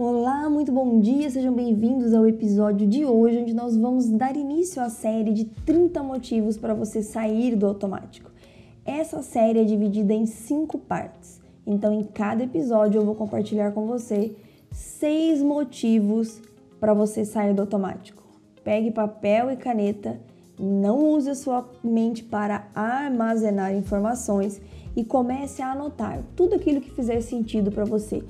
Olá, muito bom dia, sejam bem-vindos ao episódio de hoje, onde nós vamos dar início à série de 30 motivos para você sair do automático. Essa série é dividida em cinco partes, então em cada episódio eu vou compartilhar com você seis motivos para você sair do automático. Pegue papel e caneta, não use a sua mente para armazenar informações e comece a anotar tudo aquilo que fizer sentido para você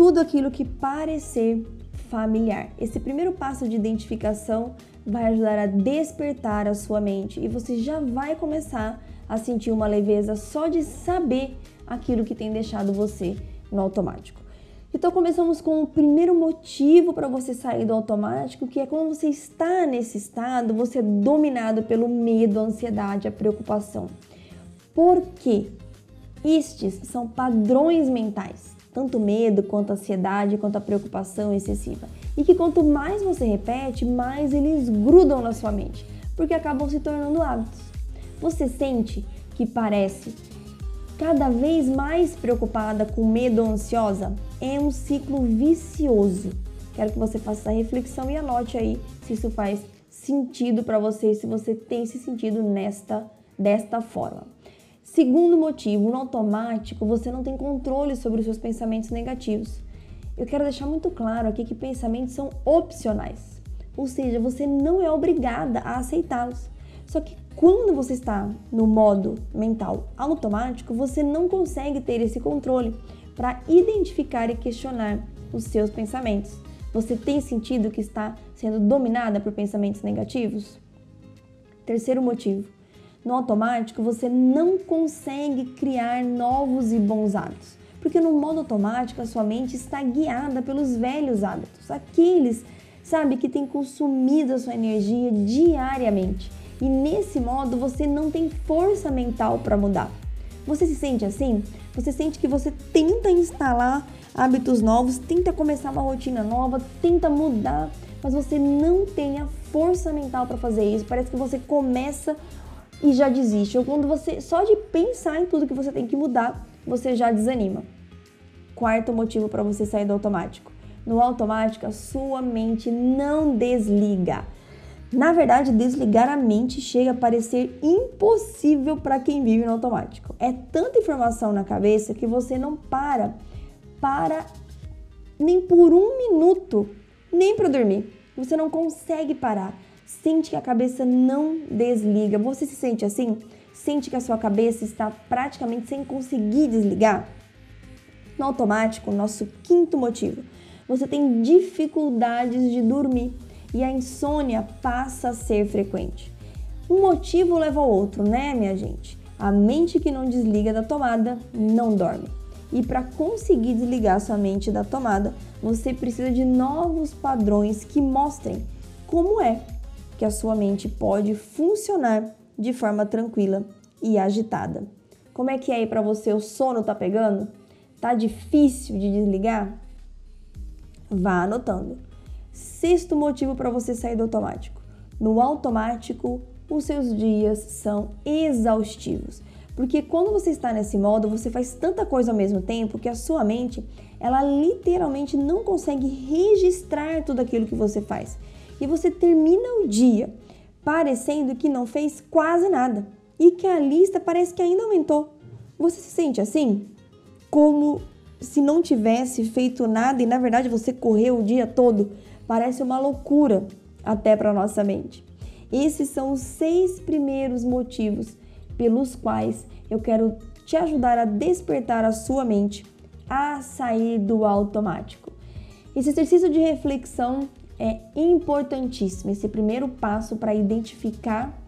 tudo aquilo que parecer familiar. Esse primeiro passo de identificação vai ajudar a despertar a sua mente e você já vai começar a sentir uma leveza só de saber aquilo que tem deixado você no automático. Então começamos com o primeiro motivo para você sair do automático, que é quando você está nesse estado, você é dominado pelo medo, a ansiedade, a preocupação. Por quê? Estes são padrões mentais tanto medo, quanto ansiedade, quanto a preocupação excessiva. E que quanto mais você repete, mais eles grudam na sua mente, porque acabam se tornando hábitos. Você sente que parece cada vez mais preocupada, com medo ou ansiosa? É um ciclo vicioso. Quero que você faça essa reflexão e anote aí se isso faz sentido para você, se você tem esse sentido nesta desta forma. Segundo motivo, no automático você não tem controle sobre os seus pensamentos negativos. Eu quero deixar muito claro aqui que pensamentos são opcionais, ou seja, você não é obrigada a aceitá-los. Só que quando você está no modo mental automático, você não consegue ter esse controle para identificar e questionar os seus pensamentos. Você tem sentido que está sendo dominada por pensamentos negativos? Terceiro motivo, no automático você não consegue criar novos e bons hábitos, porque no modo automático a sua mente está guiada pelos velhos hábitos, aqueles, sabe, que tem consumido a sua energia diariamente. E nesse modo você não tem força mental para mudar. Você se sente assim? Você sente que você tenta instalar hábitos novos, tenta começar uma rotina nova, tenta mudar, mas você não tem a força mental para fazer isso. Parece que você começa e já desiste. Ou quando você, só de pensar em tudo que você tem que mudar, você já desanima. Quarto motivo para você sair do automático. No automático, a sua mente não desliga. Na verdade, desligar a mente chega a parecer impossível para quem vive no automático. É tanta informação na cabeça que você não para para nem por um minuto, nem para dormir. Você não consegue parar sente que a cabeça não desliga. Você se sente assim? Sente que a sua cabeça está praticamente sem conseguir desligar? No automático, nosso quinto motivo, você tem dificuldades de dormir e a insônia passa a ser frequente. Um motivo leva ao outro, né, minha gente? A mente que não desliga da tomada não dorme. E para conseguir desligar sua mente da tomada, você precisa de novos padrões que mostrem como é que a sua mente pode funcionar de forma tranquila e agitada. Como é que é aí para você? O sono tá pegando? Tá difícil de desligar? Vá anotando. Sexto motivo para você sair do automático. No automático, os seus dias são exaustivos. Porque quando você está nesse modo, você faz tanta coisa ao mesmo tempo que a sua mente, ela literalmente não consegue registrar tudo aquilo que você faz e você termina o dia parecendo que não fez quase nada e que a lista parece que ainda aumentou. Você se sente assim? Como se não tivesse feito nada e na verdade você correu o dia todo? Parece uma loucura até para nossa mente. Esses são os seis primeiros motivos pelos quais eu quero te ajudar a despertar a sua mente a sair do automático. Esse exercício de reflexão é importantíssimo. Esse primeiro passo para identificar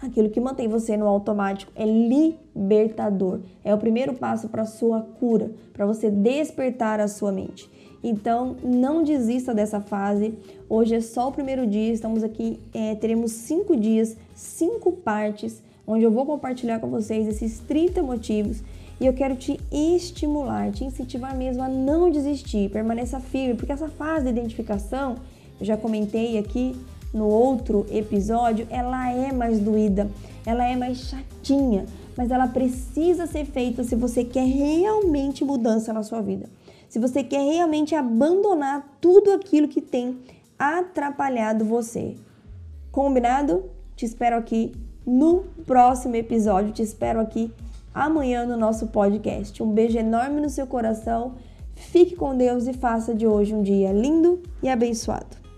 aquilo que mantém você no automático é libertador. É o primeiro passo para sua cura, para você despertar a sua mente. Então, não desista dessa fase. Hoje é só o primeiro dia, estamos aqui, é, teremos cinco dias, cinco partes, onde eu vou compartilhar com vocês esses 30 motivos e eu quero te estimular, te incentivar mesmo a não desistir, permaneça firme, porque essa fase de identificação, eu já comentei aqui no outro episódio, ela é mais doída, ela é mais chatinha, mas ela precisa ser feita se você quer realmente mudança na sua vida se você quer realmente abandonar tudo aquilo que tem atrapalhado você. Combinado? Te espero aqui no próximo episódio, te espero aqui amanhã no nosso podcast. Um beijo enorme no seu coração. Fique com Deus e faça de hoje um dia lindo e abençoado.